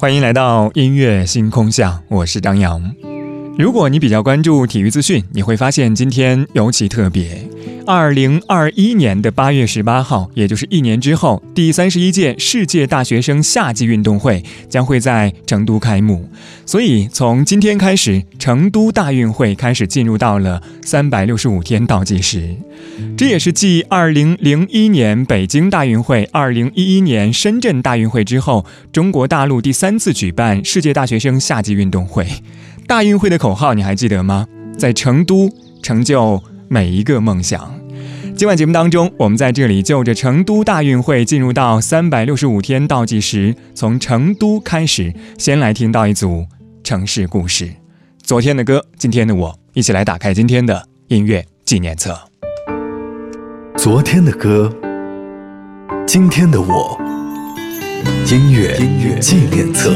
欢迎来到音乐星空下，我是张扬。如果你比较关注体育资讯，你会发现今天尤其特别。二零二一年的八月十八号，也就是一年之后，第三十一届世界大学生夏季运动会将会在成都开幕。所以，从今天开始，成都大运会开始进入到了三百六十五天倒计时。这也是继二零零一年北京大运会、二零一一年深圳大运会之后，中国大陆第三次举办世界大学生夏季运动会。大运会的口号你还记得吗？在成都成就每一个梦想。今晚节目当中，我们在这里就着成都大运会进入到三百六十五天倒计时，从成都开始，先来听到一组城市故事。昨天的歌，今天的我，一起来打开今天的音乐纪念册。昨天的歌，今天的我，音乐纪念册。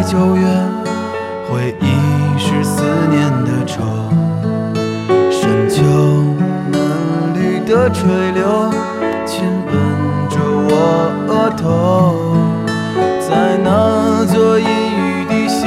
在九月，回忆是思念的愁。深秋，嫩绿的垂柳亲吻着我额头。在那座阴雨的小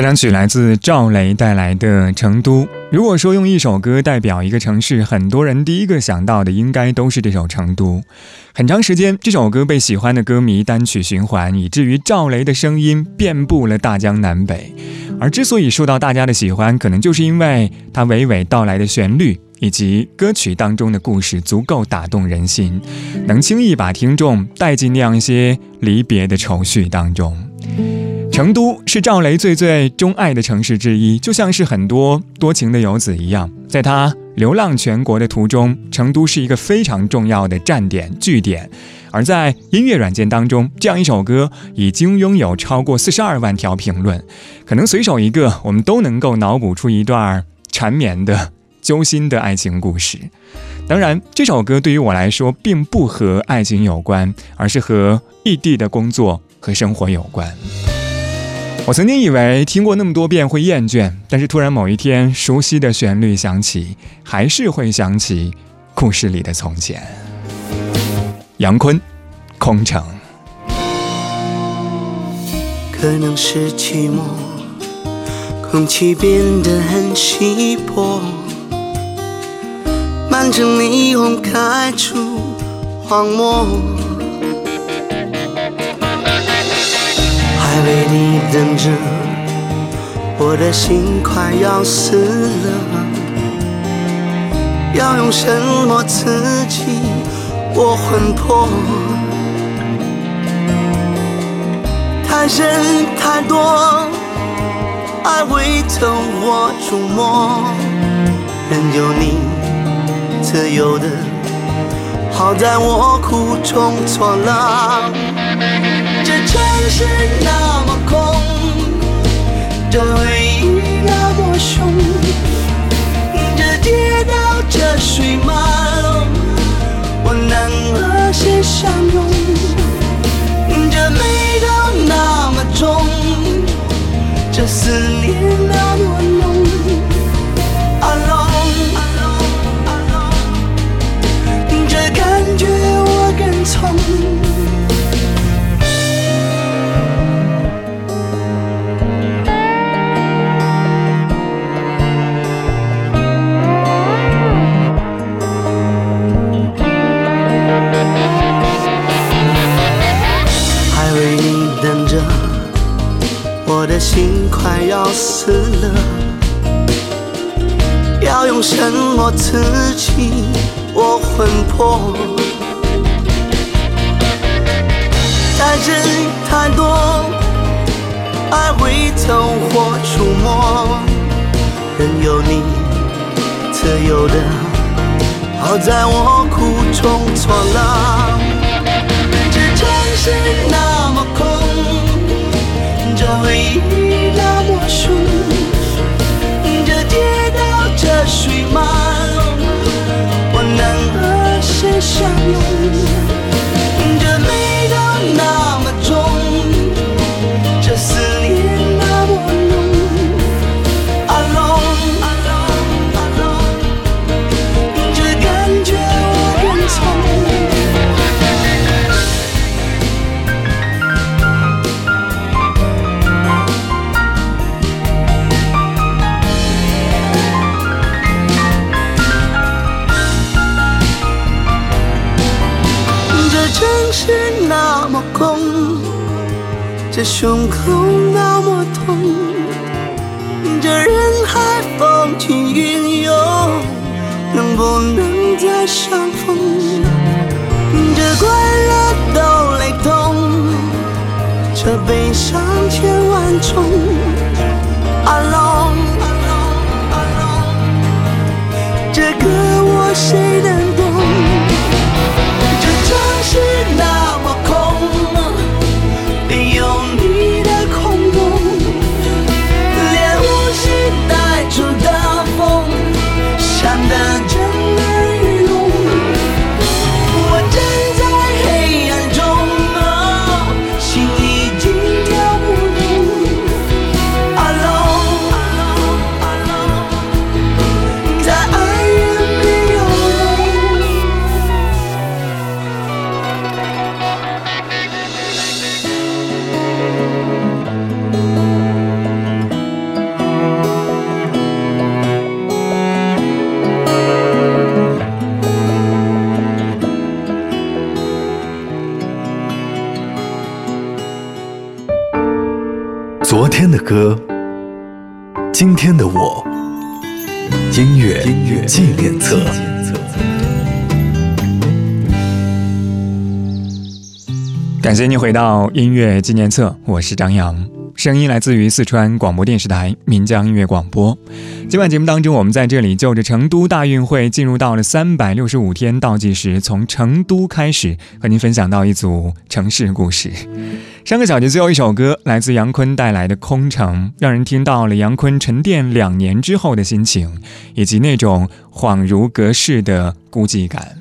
开场曲来自赵雷带来的《成都》。如果说用一首歌代表一个城市，很多人第一个想到的应该都是这首《成都》。很长时间，这首歌被喜欢的歌迷单曲循环，以至于赵雷的声音遍布了大江南北。而之所以受到大家的喜欢，可能就是因为它娓娓道来的旋律以及歌曲当中的故事足够打动人心，能轻易把听众带进那样一些离别的愁绪当中。成都是赵雷最最钟爱的城市之一，就像是很多多情的游子一样，在他流浪全国的途中，成都是一个非常重要的站点据点。而在音乐软件当中，这样一首歌已经拥有超过四十二万条评论，可能随手一个，我们都能够脑补出一段缠绵的、揪心的爱情故事。当然，这首歌对于我来说并不和爱情有关，而是和异地的工作和生活有关。我曾经以为听过那么多遍会厌倦，但是突然某一天，熟悉的旋律响起，还是会想起故事里的从前。杨坤，《空城》。可能是寂寞，空气变得很稀薄，满城霓虹开出荒漠，还为你等着，我的心快要死了，要用什么刺激我魂魄？太深太多，爱会透我触摸，任由你自由的，好在我苦中作乐。这城市那么空，这回忆那么凶，这街道这水满，我能和谁相拥？这美或触摸，任由你自由的，好在我苦中作乐。这城市那么空，这回忆那么凶，这街道这水漫，我能和谁相拥？这美到那么么空，这胸口那么痛，这人海风起云涌，能不能再相逢？这快乐都雷同，这悲伤千万重。Alone，这歌我谁能纪念册。感谢你回到音乐纪念册，我是张扬，声音来自于四川广播电视台岷江音乐广播。今晚节目当中，我们在这里就着成都大运会进入到了三百六十五天倒计时，从成都开始，和您分享到一组城市故事。上个小节最后一首歌来自杨坤带来的《空城》，让人听到了杨坤沉淀两年之后的心情，以及那种恍如隔世的孤寂感。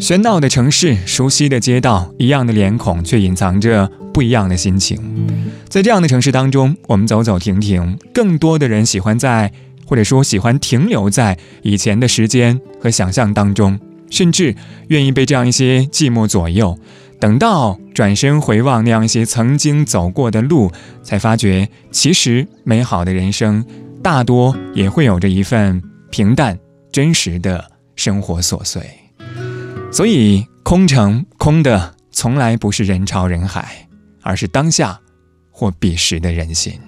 喧闹的城市，熟悉的街道，一样的脸孔，却隐藏着不一样的心情。在这样的城市当中，我们走走停停，更多的人喜欢在，或者说喜欢停留在以前的时间和想象当中，甚至愿意被这样一些寂寞左右。等到转身回望那样一些曾经走过的路，才发觉，其实美好的人生大多也会有着一份平淡、真实的生活琐碎。所以，空城空的从来不是人潮人海，而是当下或彼时的人心。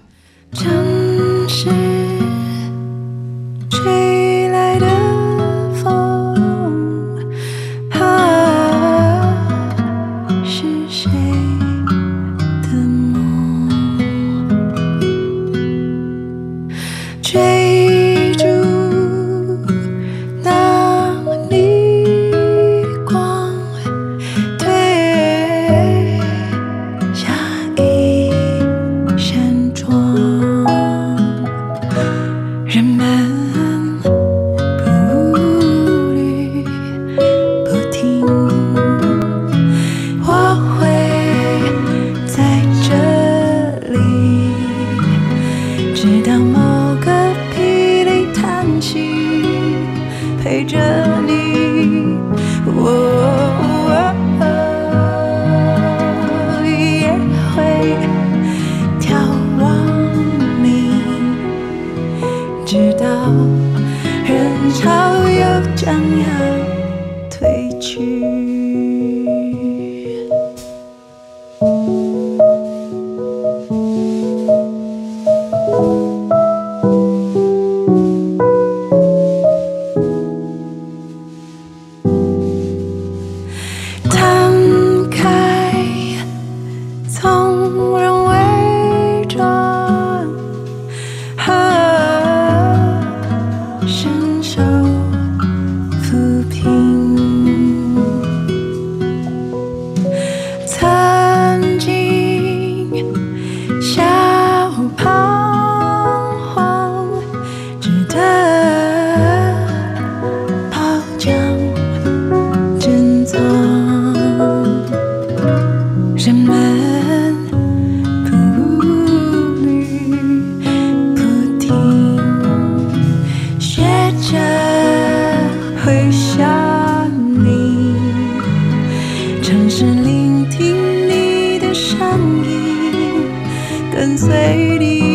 尝试聆听你的声音，跟随你。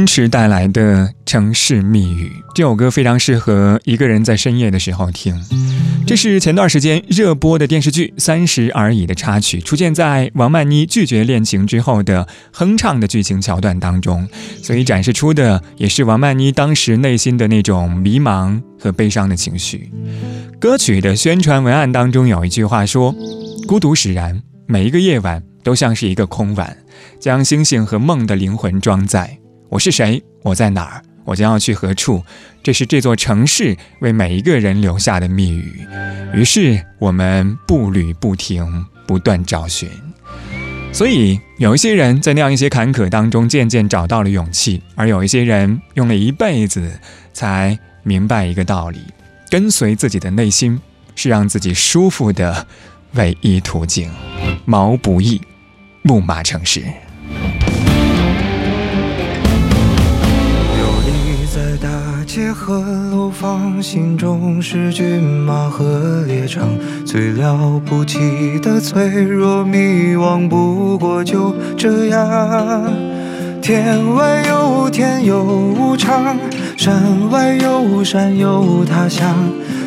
坚持带来的《城市密语》这首歌非常适合一个人在深夜的时候听。这是前段时间热播的电视剧《三十而已》的插曲，出现在王曼妮拒绝恋情之后的哼唱的剧情桥段当中，所以展示出的也是王曼妮当时内心的那种迷茫和悲伤的情绪。歌曲的宣传文案当中有一句话说：“孤独使然，每一个夜晚都像是一个空碗，将星星和梦的灵魂装载。我是谁？我在哪儿？我将要去何处？这是这座城市为每一个人留下的密语。于是我们步履不停，不断找寻。所以有一些人在那样一些坎坷当中渐渐找到了勇气，而有一些人用了一辈子才明白一个道理：跟随自己的内心是让自己舒服的唯一途径。毛不易，木马城市。街和楼房，心中是骏马和猎场，最了不起的脆弱迷惘，不过就这样。天外有天有无常，山外有山有他乡，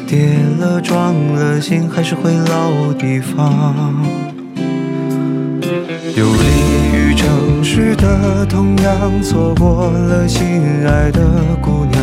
跌了撞了心还是回老地方。游离于城市的同样，错过了心爱的姑娘，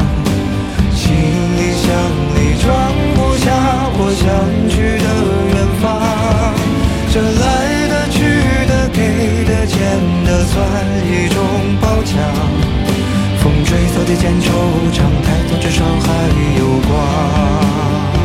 算一种褒奖。风吹草低见惆怅，抬头至少还有光。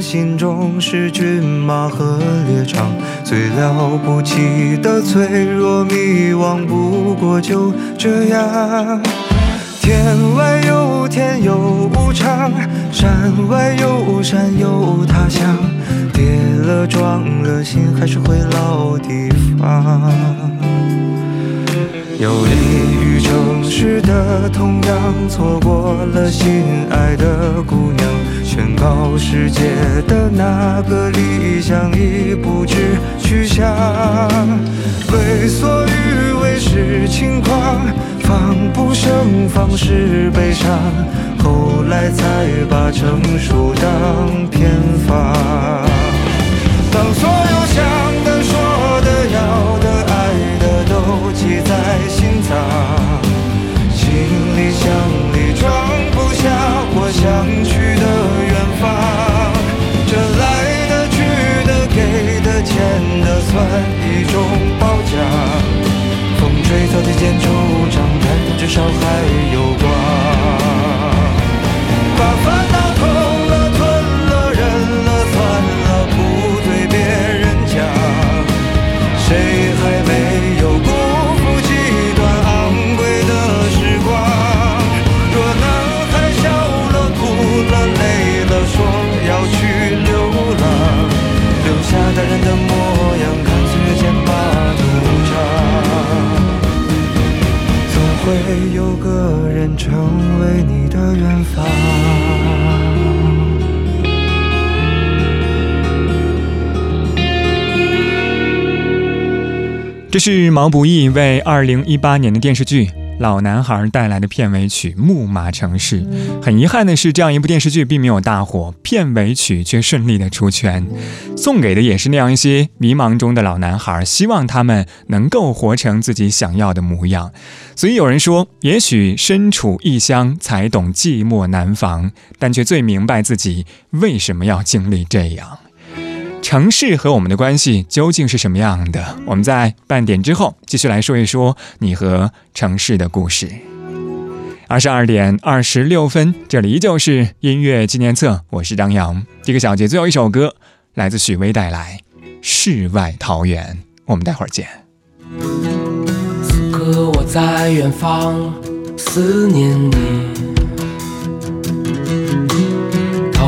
心中是骏马和猎场，最了不起的脆弱迷惘，不过就这样。天外有天有无常，山外有山有他乡，跌了撞了心还是回老地方。游离于城市的同样，错过了心爱的姑娘，宣告世界的那个理想已不知去向。为所欲为是轻狂，防不胜防是悲伤，后来才把成熟当偏方。当所有想记在心脏，行李箱里装不下我想去的远方。这来的、去的、给的、欠的，算一种褒奖。风吹草低见惆怅，抬头至少还有光。把烦恼这是毛不易为2018年的电视剧《老男孩带来的片尾曲《木马城市》。很遗憾的是，这样一部电视剧并没有大火，片尾曲却顺利的出圈，送给的也是那样一些迷茫中的老男孩，希望他们能够活成自己想要的模样。所以有人说，也许身处异乡才懂寂寞难防，但却最明白自己为什么要经历这样。城市和我们的关系究竟是什么样的？我们在半点之后继续来说一说你和城市的故事。二十二点二十六分，这里依旧是音乐纪念册，我是张扬。这个小节最后一首歌来自许巍带来《世外桃源》，我们待会儿见。此刻我在远方思念你，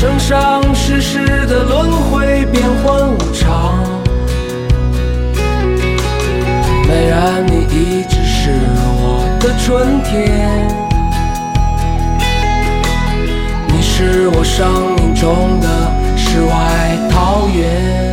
生生世世的轮回，变幻无常。美然你一直是我的春天，你是我生命中的世外桃源。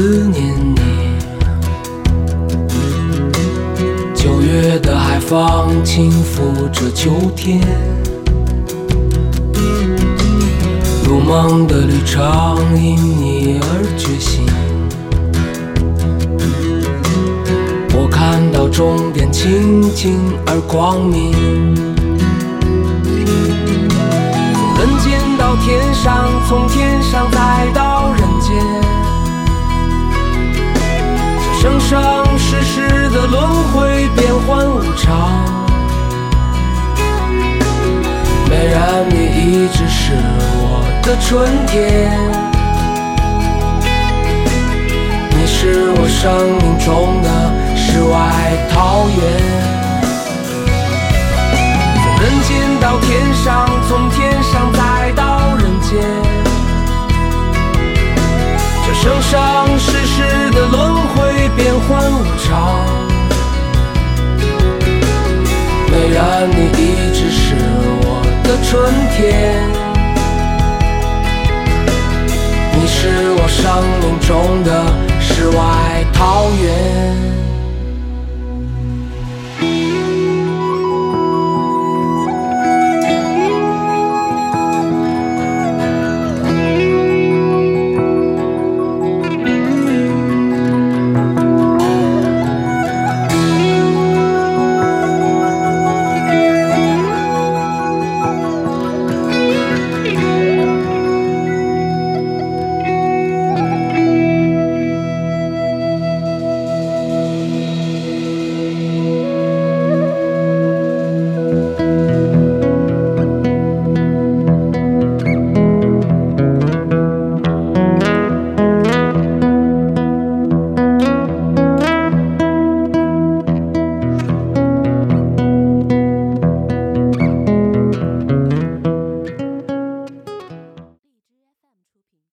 思念你，九月的海风轻抚着秋天，如梦的旅程因你而觉醒。我看到终点清净而光明。从人间到天上，从天上再到人生生世世的轮回，变幻无常。美然你一直是我的春天，你是我生命中的世外桃源。从人间到天上，从天上再到人间，这生生世，变幻无常。美然你一直是我的春天，你是我生命中的世外桃源。